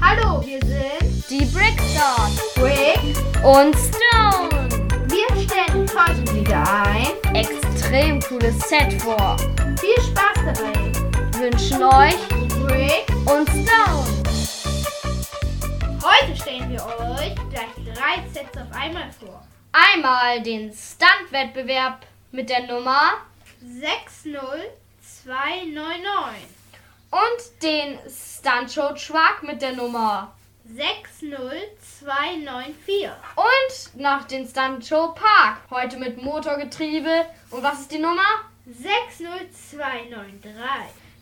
Hallo, wir sind Die Brickstars Rick. und Stone. Wir stellen heute wieder ein. Extrem cooles Set vor. Viel Spaß dabei. Wünschen euch Rick. und Stone. Heute stellen wir euch gleich drei Sets auf einmal vor. Einmal den Stunt-Wettbewerb mit der Nummer 60299. und den Stunt-Show Truck mit der Nummer 60294. und noch den Stunt-Show Park. Heute mit Motorgetriebe. Und was ist die Nummer? 60293.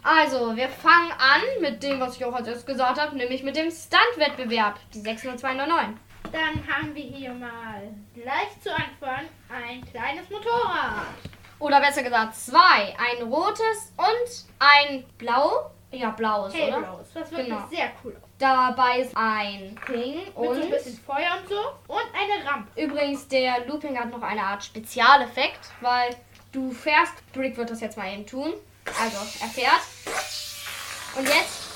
Also, wir fangen an mit dem, was ich auch als erstes gesagt habe, nämlich mit dem Stunt-Wettbewerb, die 60299. Dann haben wir hier mal gleich zu Anfang ein kleines Motorrad. Oder besser gesagt zwei. Ein rotes und ein blau. Ja, blaues, oder? Hellblaues. Das wird Genau. sehr cool. aus. Dabei ist ein Ping Mit so und ein bisschen Feuer und so. Und eine Rampe. übrigens der Looping hat noch eine Art Spezialeffekt, weil du fährst. Brick wird das jetzt mal eben tun. Also, er fährt. Und jetzt.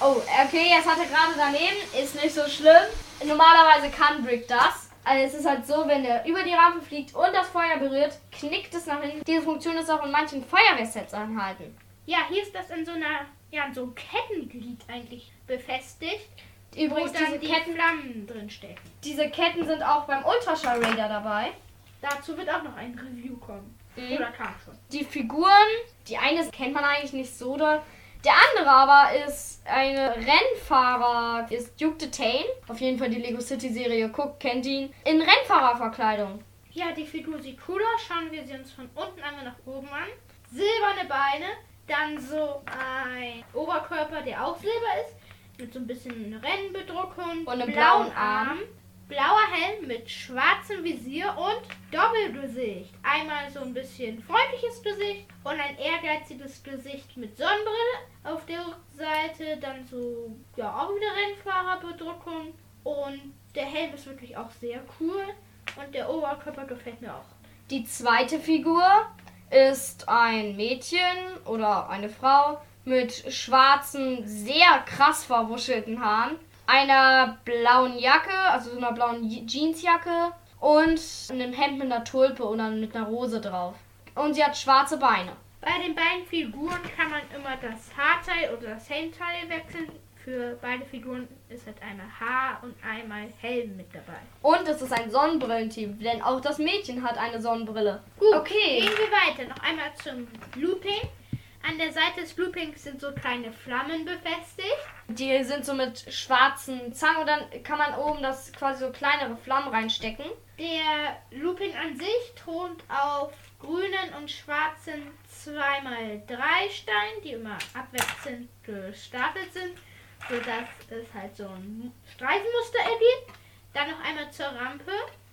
Oh, okay, jetzt hat er gerade daneben. Ist nicht so schlimm. Normalerweise kann Brick das. Also es ist halt so, wenn er über die Rampe fliegt und das Feuer berührt, knickt es nach hinten. Diese Funktion ist auch in manchen Feuerwehrsets enthalten. Ja, hier ist das in so einer, ja, in so einem Kettenglied eigentlich befestigt. Übrigens, wo dann diese die Ketten, Flammen drin stecken. diese Ketten sind auch beim Ultraschall Raider dabei. Dazu wird auch noch ein Review kommen. Mhm. Oder kam schon. Die Figuren, die eine kennt man eigentlich nicht so doll. Der andere aber ist eine Rennfahrer, ist Duke Detain. Auf jeden Fall die Lego City Serie, guckt, kennt ihn. In Rennfahrerverkleidung. Ja, die Figur sieht cool aus. Schauen wir sie uns von unten einmal nach oben an. Silberne Beine, dann so ein Oberkörper, der auch silber ist, mit so ein bisschen Rennbedruckung. Und einem blauen Arm. Blauer Helm mit schwarzem Visier und Doppelgesicht. Einmal so ein bisschen freundliches Gesicht und ein ehrgeiziges Gesicht mit Sonnenbrille. Auf der Rückseite dann so, ja, auch wieder Rennfahrerbedruckung. Und der Helm ist wirklich auch sehr cool. Und der Oberkörper gefällt mir auch. Die zweite Figur ist ein Mädchen oder eine Frau mit schwarzen, sehr krass verwuschelten Haaren, einer blauen Jacke, also so einer blauen Je- Jeansjacke und einem Hemd mit einer Tulpe oder mit einer Rose drauf. Und sie hat schwarze Beine. Bei den beiden Figuren kann man immer das Haarteil oder das Helmteil wechseln. Für beide Figuren ist halt einmal Haar und einmal Helm mit dabei. Und es ist ein Sonnenbrillenteam, denn auch das Mädchen hat eine Sonnenbrille. Gut, Okay. gehen wir weiter. Noch einmal zum Looping. An der Seite des Loopings sind so kleine Flammen befestigt. Die sind so mit schwarzen Zangen und dann kann man oben das quasi so kleinere Flammen reinstecken. Der Looping an sich thront auf grünen und schwarzen 2x3 Steinen, die immer abwechselnd gestapelt sind, sodass es halt so ein Streifenmuster ergibt. Dann noch einmal zur Rampe.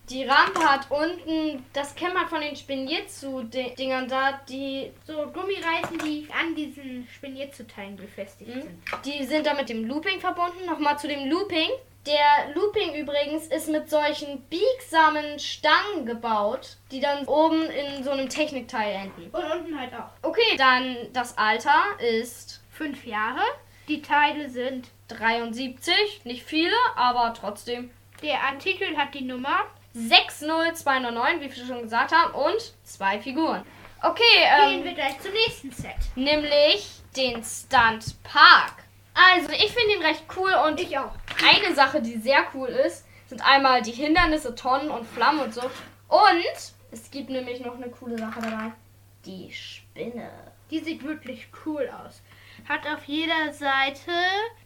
Die Rampe hat unten, das kennt man von den Spinierzu-Dingern da, die, So Gummireifen, die an diesen Spinnierzuteilen befestigt sind. die sind da mit dem Looping verbunden. Nochmal zu dem Looping. Der Looping übrigens ist mit solchen biegsamen Stangen gebaut, die dann oben in so einem Technikteil enden. Und unten halt auch. Okay, dann das Alter ist Fünf Jahre. Die Teile sind. 73, nicht viele, aber trotzdem Der Artikel hat die Nummer. 60299, wie wir schon gesagt haben, und zwei Figuren. Okay, Gehen ähm, wir gleich zum nächsten Set. nämlich den Stunt Park. Also, ich finde ihn recht cool und Ich auch. eine Sache, die sehr cool ist, sind einmal die Hindernisse, Tonnen und Flammen und so. Und es gibt nämlich noch eine coole Sache dabei. Die Spinne. Die sieht wirklich cool aus. Hat auf jeder Seite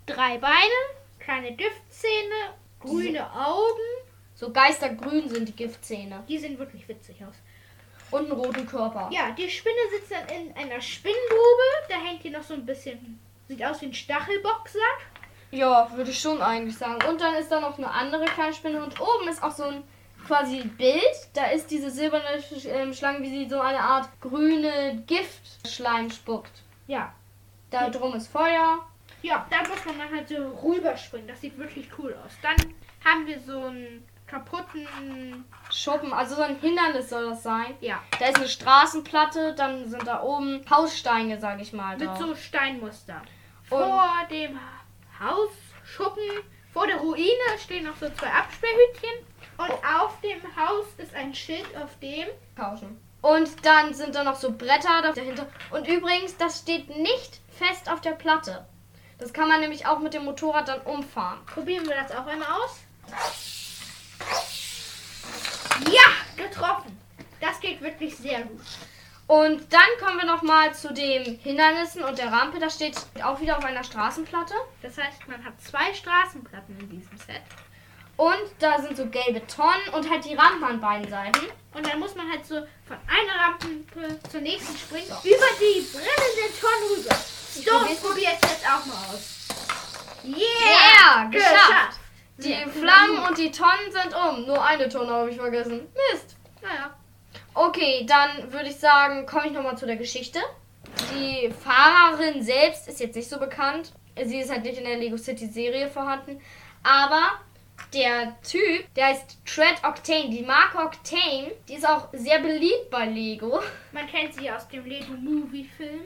drei Beine, kleine Giftzähne, grüne Augen. So geistergrün sind die Giftzähne. Die sehen wirklich witzig aus. Und einen roten Körper. Ja, die Spinne sitzt dann in einer Spinnengrube. Da hängt hier noch so ein bisschen. Sieht aus wie ein Stachelboxsack. Ja, würde ich schon eigentlich sagen. Und dann ist da noch eine andere kleine Spinne und oben ist auch so ein quasi Bild. Da ist diese silberne ähm, Schlange, wie sie so eine Art grüne Giftschleim spuckt. Ja. Da drum ist Feuer. Ja, da muss man dann halt so rüberspringen. Das sieht wirklich cool aus. Dann haben wir so einen kaputten. Schuppen, also so ein Hindernis soll das sein. Ja, Da ist eine Straßenplatte, dann sind da oben Haussteine, sag ich mal. mit Drauf. so Steinmuster. Und- Vor dem Hausschuppen. Vor der Ruine stehen noch so zwei Absperrhütchen. Und auf dem Haus ist ein Schild, auf dem Tauschen. Und dann sind da noch so Bretter dahinter. Und übrigens, das steht nicht fest auf der Platte. Das kann man nämlich auch mit dem Motorrad dann umfahren. Probieren wir das auch einmal aus. Ja, getroffen. Das geht wirklich sehr gut. Und dann kommen wir nochmal zu den Hindernissen und der Rampe. Das steht auch wieder auf einer Straßenplatte. Das heißt, man hat zwei Straßenplatten in diesem Set. Und da sind so gelbe Tonnen und halt die Rampen an beiden Seiten. Und dann muss man halt so von einer Rampe zur nächsten springen, so. über die brennenden Tonnen rüber. So, ich probiere es jetzt auch mal aus. Yeah! yeah geschafft! geschafft. Die ja. Flammen und die Tonnen sind um. Nur eine Tonne habe ich vergessen. Mist. Naja. Okay, dann würde ich sagen, komme ich nochmal zu der Geschichte. Die Fahrerin selbst ist jetzt nicht so bekannt. Sie ist halt nicht in der Lego City Serie vorhanden. Aber der Typ, der heißt Tread Octane. Die Marke Octane, die ist auch sehr beliebt bei Lego. Man kennt sie aus dem Lego Movie Film.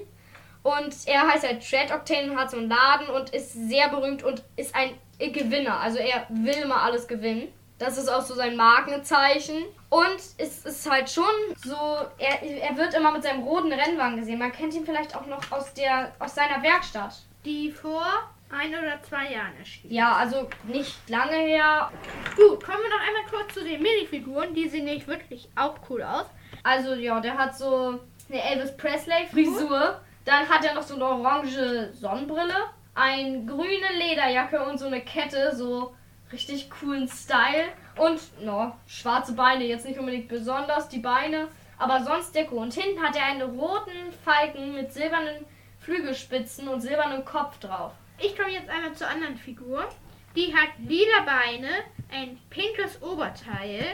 Und er heißt halt Tread Octane und hat so einen Laden und ist sehr berühmt und ist ein Gewinner. Also er will immer alles gewinnen. Das ist auch so sein Markenzeichen. Und es ist halt schon so, er, er wird immer mit seinem roten Rennwagen gesehen. Man kennt ihn vielleicht auch noch aus, der, aus seiner Werkstatt. Die vor ein oder zwei Jahren erschienen. Ja, also nicht lange her. Gut, kommen wir noch einmal kurz zu den Minifiguren. Die sehen nämlich wirklich auch cool aus. Also ja, der hat so eine Elvis Presley Frisur. Dann hat er noch so eine orange Sonnenbrille, eine grüne Lederjacke und so eine Kette, so richtig coolen Style. Und no, schwarze Beine, jetzt nicht unbedingt besonders die Beine, aber sonst Deko. Und hinten hat er einen roten Falken mit silbernen Flügelspitzen und silbernem Kopf drauf. Ich komme jetzt einmal zur anderen Figur. Die hat lila Beine, ein pinkes Oberteil,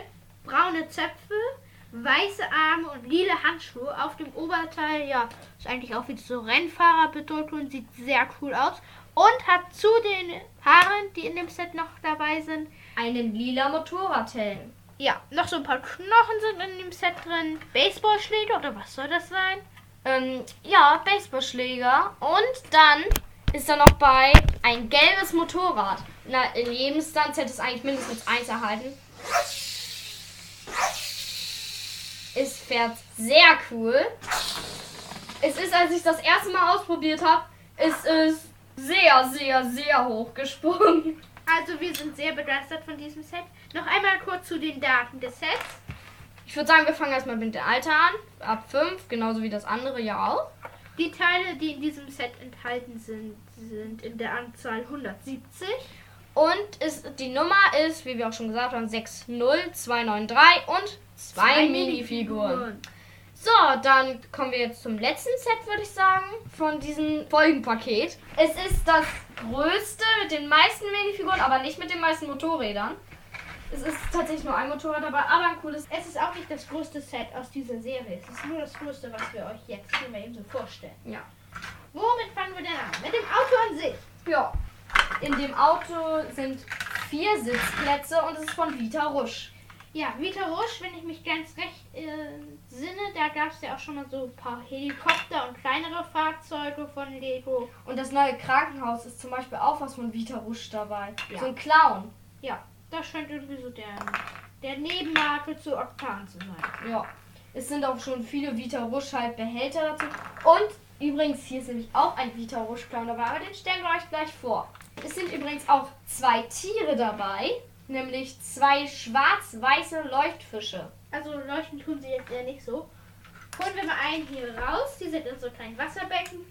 braune Zöpfe, weiße Arme und lila Handschuhe. Auf dem Oberteil, ja, ist eigentlich auch wieder so Rennfahrer bedruckt und sieht sehr cool aus. Und hat zu den Haaren, die in dem Set noch dabei sind, einen lila Motorradhelm. Ja, noch so ein paar Knochen sind in dem Set drin. Baseballschläger oder was soll das sein? Ähm, ja, Baseballschläger. Und dann ist da noch bei ein gelbes Motorrad. Na, in jedem Stunt hätte es eigentlich mindestens eins erhalten. Es fährt sehr cool. Es ist, als ich das erste Mal ausprobiert habe, ist es sehr, sehr, sehr hoch gesprungen. Also wir sind sehr begeistert von diesem Set. Noch einmal kurz zu den Daten des Sets. Ich würde sagen, wir fangen erstmal mit dem Alter an. Ab 5, genauso wie das andere ja auch. Die Teile, die in diesem Set enthalten sind, sind in der Anzahl 170. Und ist, die Nummer ist, wie wir auch schon gesagt haben, 60293 und zwei, zwei Minifiguren. Minifiguren. So, dann kommen wir jetzt zum letzten Set, würde ich sagen, von diesem Folgenpaket. Es ist das größte mit den meisten Minifiguren, aber nicht mit den meisten Motorrädern. Es ist tatsächlich nur ein Motorrad dabei, aber ein cooles. Es ist auch nicht das größte Set aus dieser Serie. Es ist nur das größte, was wir euch jetzt hier mal eben so vorstellen. Ja. Womit fangen wir denn an? Mit dem Auto an sich. Ja. In dem Auto sind vier Sitzplätze und es ist von Vita Rusch. Ja, Vita Rusch, wenn ich mich ganz recht äh, sinne, da gab es ja auch schon mal so ein paar Helikopter und kleinere Fahrzeuge von Lego. Und das neue Krankenhaus ist zum Beispiel auch was von Vita Rusch dabei. Ja. So ein Clown. Ja, das scheint irgendwie so der, der Nebenmarke zu Oktan zu sein. Ja. Es sind auch schon viele Vita Rusch halt Behälter dazu. Und übrigens, hier ist nämlich auch ein Vita Rusch Clown dabei, aber den stellen wir euch gleich vor. Es sind übrigens auch zwei Tiere dabei, nämlich zwei schwarz-weiße Leuchtfische. Also leuchten tun sie jetzt eher nicht so. Holen wir mal einen hier raus. Die sind in so kleinen Wasserbecken.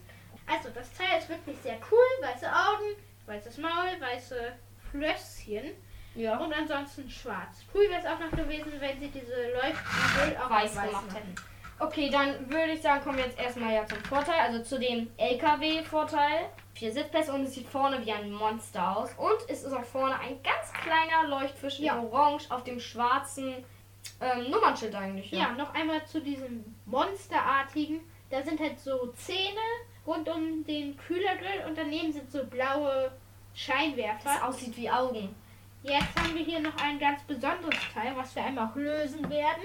Also das Teil ist wirklich sehr cool. Weiße Augen, weißes Maul, weiße Flösschen. Ja. Und ansonsten schwarz. Cool wäre es auch noch gewesen, wenn sie diese Leuchtmittel auch weiß, weiß gemacht hätten. Okay, dann würde ich sagen, kommen wir jetzt erstmal ja zum Vorteil, also zu dem LKW-Vorteil. Vier Sitzplätze und es sieht vorne wie ein Monster aus. Und es ist auch vorne ein ganz kleiner Leuchtfisch ja. in Orange auf dem schwarzen ähm, Nummernschild eigentlich. Ja. ja, noch einmal zu diesem Monsterartigen. Da sind halt so Zähne rund um den Kühlergrill und daneben sind so blaue Scheinwerfer. Das aussieht wie Augen. Jetzt haben wir hier noch ein ganz besonderes Teil, was wir einmal auch lösen werden.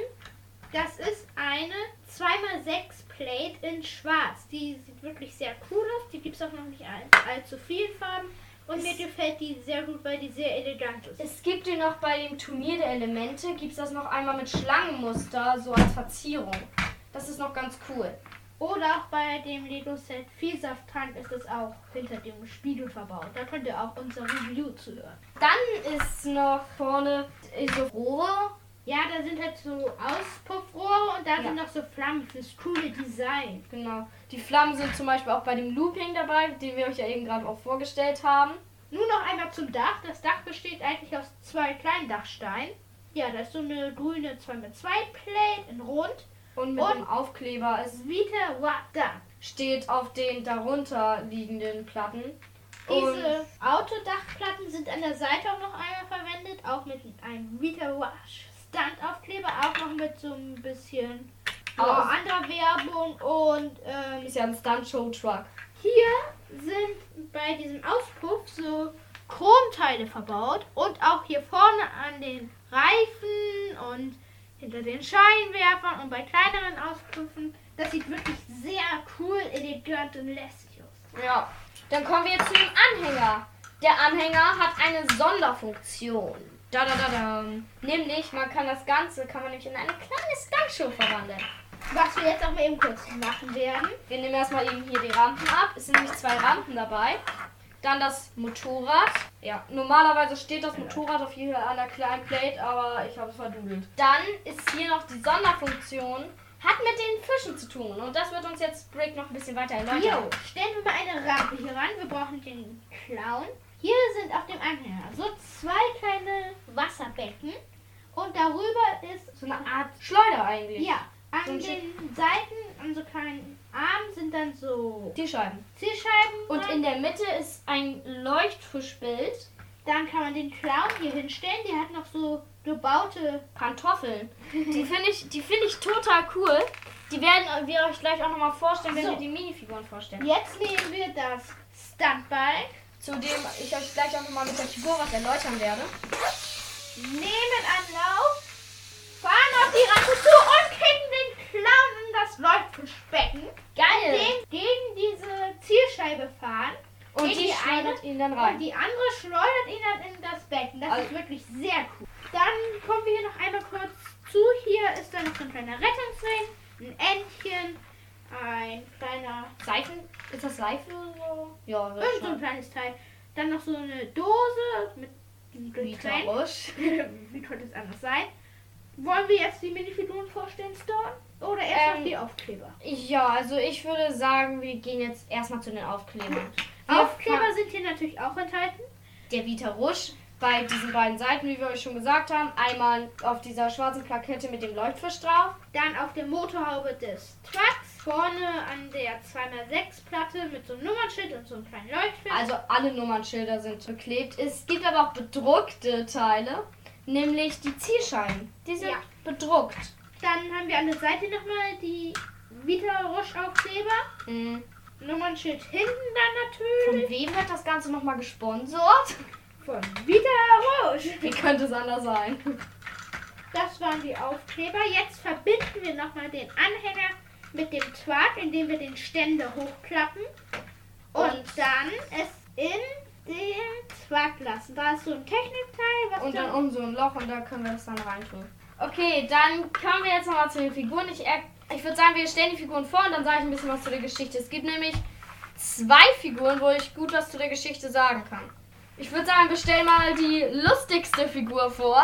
Das ist eine 2x6 Plate in schwarz. Die sieht wirklich sehr cool aus. Die gibt es auch noch nicht all, allzu viel Farben. Und mir gefällt die sehr gut, weil die sehr elegant ist. Es gibt die noch bei dem Turnier der Elemente, gibt es das noch einmal mit Schlangenmuster, so als Verzierung. Das ist noch ganz cool. Oder auch bei dem Lego-Set Vielsafttrank ist es auch hinter dem Spiegel verbaut. Da könnt ihr auch unser Review zuhören. Dann ist noch vorne so Rohre. Ja, da sind halt so Auspuffrohre und da Ja. sind noch so Flammen fürs coole Design. Genau. Die Flammen sind zum Beispiel auch bei dem Looping dabei, den wir euch ja eben gerade auch vorgestellt haben. Nun noch einmal zum Dach. Das Dach besteht eigentlich aus zwei kleinen Dachsteinen. Ja, da ist so eine grüne 2x2 Plate in Rund. Und mit Und- dem Aufkleber es Vita Wada. steht auf den darunter liegenden Platten. Und Diese Autodachplatten sind an der Seite auch noch einmal verwendet, auch mit einem Vita Wash Standaufkleber, auch noch mit so ein bisschen ja, Aber- anderer Werbung und ähm, ist ja ein Stunt-Show-Truck. hier sind bei diesem Auspuff so Chromteile verbaut und auch hier vorne an den Reifen und hinter den Scheinwerfern und bei kleineren Auspuffen. Das sieht wirklich sehr cool, elegant und lässig aus. Ja. Dann kommen wir jetzt zu dem Anhänger. Der Anhänger hat eine Sonderfunktion. Da, da, da, da. Nämlich, man kann das Ganze, kann man nämlich in eine kleine Stuntshow verwandeln. Was wir jetzt auch mal eben kurz machen werden. Wir nehmen erstmal eben hier die Rampen ab. Es sind nämlich zwei Rampen dabei. Dann das Motorrad. Ja, normalerweise steht das Motorrad auf an der kleinen Plate, aber ich habe es verdudelt. Dann ist hier noch die Sonderfunktion. Hat mit den Fischen zu tun. Und das wird uns jetzt Brick noch ein bisschen weiter erläutern. Jo, stellen wir mal eine Rampe hier ran. Wir brauchen den Clown. Hier sind auf dem Anhänger so zwei kleine Wasserbecken. Und darüber ist So eine Art Schleuder eigentlich. Ja, an So den Seiten, an so kleinen Armen sind dann so Zielscheiben. Zielscheiben. Und in der Mitte ist ein Leuchtfischbild. dann kann man den Clown hier hinstellen. Der hat noch so gebaute. Pantoffeln. Die finde ich, die finde ich total cool. Die werden wir euch gleich auch nochmal vorstellen, wenn So. wir die Minifiguren vorstellen. Jetzt nehmen wir das Stuntbike, Zu dem ich euch gleich auch nochmal mit der Figur was erläutern werde. nehmen Anlauf, fahren auf die Rampe zu und kicken den Clown in das Leuchtfischbecken, Geil! den gegen diese Zielscheibe fahren. Und die die eine schleudert ihn dann Und rein. die andere schleudert ihn dann in das Becken. Das Also- ist wirklich sehr cool. Dann kommen wir hier noch einmal kurz zu. Hier ist dann noch so ein kleiner Rettungsring, ein Entchen, ein kleiner, Seifen? Ist das Seife oder so? Ja, das irgend so ein kleines Teil. Dann noch so eine Dose mit Getränk. Wie könnte es anders sein? Wollen wir jetzt die Minifiguren vorstellen, Storm? Oder erst Ähm, die Aufkleber? Ja, also ich würde sagen, wir gehen jetzt erstmal zu den Aufklebern. Wir Aufkleber sind hier natürlich auch enthalten. der Vita Rusch bei diesen beiden Seiten, wie wir euch schon gesagt haben. Einmal auf dieser schwarzen Plakette mit dem Leuchtfisch drauf. Dann auf der Motorhaube des Trucks. Vorne an der 2x6 Platte mit so einem Nummernschild und so einem kleinen Leuchtfilm. Also alle Nummernschilder sind beklebt. Es gibt aber auch bedruckte Teile, nämlich die Zielscheiben. Die sind Ja. bedruckt. Dann haben wir an der Seite nochmal die Vita Rush Aufkleber. Mhm. Nummernschild hinten dann Von natürlich. wem wird das Ganze nochmal gesponsert? Von Vita Rush. Wie könnte es anders sein? Das waren die Aufkleber. Jetzt verbinden wir nochmal den Anhänger mit dem Truck, indem wir den Ständer hochklappen. Und, Und- dann es in den Truck lassen. Da ist so ein Technikteil, was Und dann um so ein Loch und da können wir das dann reintun. Okay, dann kommen wir jetzt nochmal zu den Figuren. Ich, er- ich würde sagen, wir stellen die Figuren vor und dann sage ich ein bisschen was zu der Geschichte. Es gibt nämlich zwei Figuren, wo ich gut was zu der Geschichte sagen kann. Ich würde sagen, wir stellen mal die lustigste Figur vor.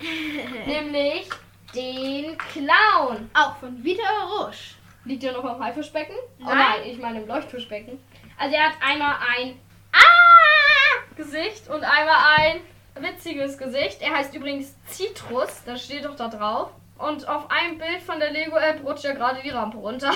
nämlich den Clown. auch von Vita Rush. Liegt der noch am Haifischbecken? Oh Nein. nein, ich meine im Leuchtfischbecken. Also er hat einmal ein Ah! Gesicht und einmal ein witziges Gesicht. Er heißt übrigens Citrus, das steht doch da drauf. Und auf einem Bild von der Lego-App rutscht er gerade die Rampe runter.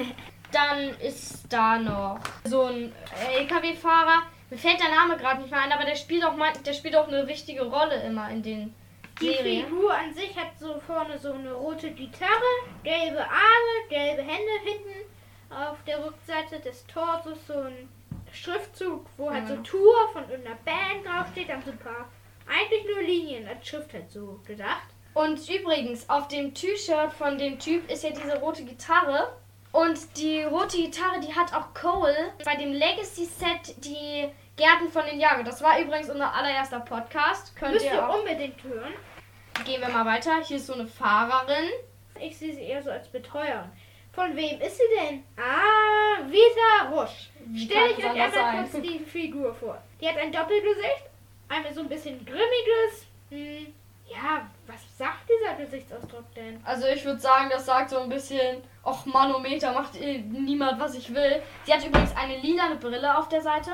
Dann ist da noch so ein LKW-Fahrer. Mir fällt der Name gerade nicht mehr ein, aber der spielt auch mal, der spielt auch eine wichtige Rolle immer in den Die Serien. Figur an sich hat so vorne so eine rote Gitarre, gelbe Arme, gelbe Hände hinten. Auf der Rückseite des Torsos so ein Schriftzug, wo halt so. Tour von irgendeiner Band draufsteht. Dann so ein paar, eigentlich nur Linien als Schrift halt so gedacht. Und übrigens, auf dem T-Shirt von dem Typ ist ja diese rote Gitarre. Und die rote Gitarre, die hat auch Cole bei dem Legacy-Set die Gärten von den Jagen. Das war übrigens unser allererster Podcast. Könnt Müsst ihr ihr auch. unbedingt hören. Gehen wir mal weiter. Hier ist so eine Fahrerin. Ich sehe sie eher so als Betreuerin. Von wem ist sie denn? Ah, Vita Rusch. Wie Stell ich euch einmal kurz die Figur vor. Die hat ein Doppelgesicht, einmal so ein bisschen grimmiges. Hm, ja, was sagt dieser Gesichtsausdruck denn? Also ich würde sagen, das sagt so ein bisschen, och Manometer, macht eh niemand, was ich will. Sie hat übrigens eine lilane Brille auf der Seite.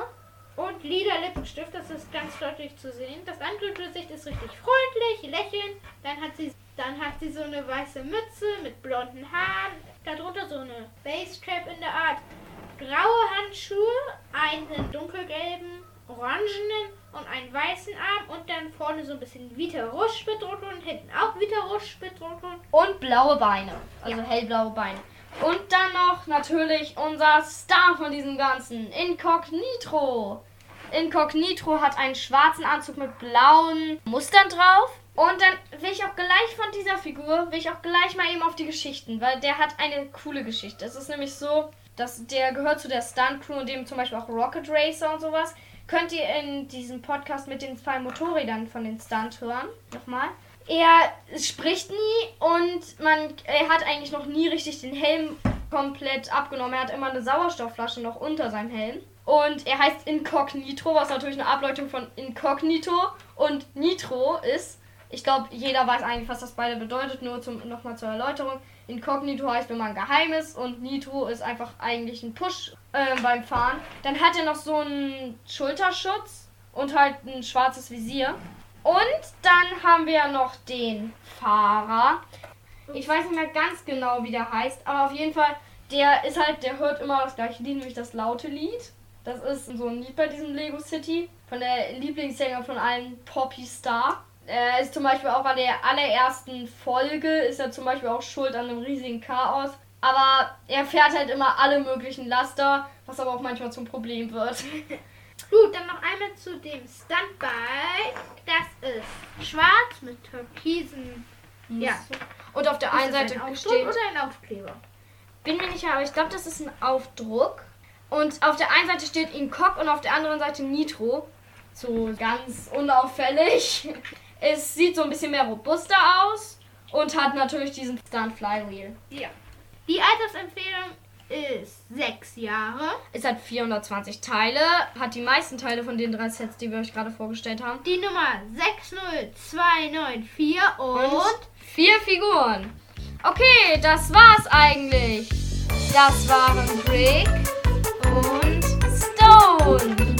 Und lila Lippenstift, das ist ganz deutlich zu sehen. Das andere Gesicht ist richtig freundlich, lächelnd. Dann hat sie, dann hat sie so eine weiße Mütze mit blonden Haaren. Darunter so eine Basscap in der Art. Graue Handschuhe, einen dunkelgelben, orangenen und einen weißen Arm. Und dann vorne so ein bisschen Vita Rusch bedruckt und hinten auch Vita Rusch bedruckt. Und blaue Beine. Also hellblaue Beine. Und dann noch natürlich unser Star von diesem Ganzen, Incognito. Incognito hat einen schwarzen Anzug mit blauen Mustern drauf. Und dann will ich auch gleich von dieser Figur, will ich auch gleich mal eben auf die Geschichten, weil der hat eine coole Geschichte. Es ist nämlich so, dass der gehört zu der Stunt-Crew und dem zum Beispiel auch Rocket Racer und sowas. Könnt ihr in diesem Podcast mit den zwei Motorrädern von den Stunt hören. Nochmal. Er spricht nie und man, er hat eigentlich noch nie richtig den Helm komplett abgenommen. Er hat immer eine Sauerstoffflasche noch unter seinem Helm. Und er heißt Incognito, was natürlich eine Ableitung von Incognito und Nitro ist. Ich glaube, jeder weiß eigentlich, was das beide bedeutet, nur nochmal zur Erläuterung. Incognito heißt, wenn man geheim ist und Nitro ist einfach eigentlich ein Push äh, beim Fahren. Dann hat er noch so einen Schulterschutz und halt ein schwarzes Visier. Und dann haben wir noch den Fahrer. Ich weiß nicht mehr ganz genau, wie der heißt, aber auf jeden Fall, der ist halt, der hört immer das gleiche Lied, nämlich das laute Lied. Das ist so ein Lied bei diesem Lego City von der Lieblingssänger von allen, Poppy Star. Er ist zum Beispiel auch bei der allerersten Folge, ist er zum Beispiel auch schuld an einem riesigen Chaos. Aber er fährt halt immer alle möglichen Laster, was aber auch manchmal zum Problem wird. Gut, dann noch einmal zu dem Stuntbike. Das ist schwarz mit türkisen. Ja. Und auf der Ist einen Seite ein steht. oder ein Aufkleber? Bin mir nicht sicher, aber ich glaube, das ist ein Aufdruck. Und auf der einen Seite steht Incock und auf der anderen Seite Nitro. So ganz unauffällig. Es sieht so ein bisschen mehr robuster aus und hat natürlich diesen Stunt Flywheel. Ja. Die Altersempfehlung ist 6 Jahre. Es hat 420 Teile, hat die meisten Teile von den drei Sets, die wir euch gerade vorgestellt haben. Die Nummer 60294 und, und vier Figuren. Okay, das war's eigentlich. Das waren Brick und Stone.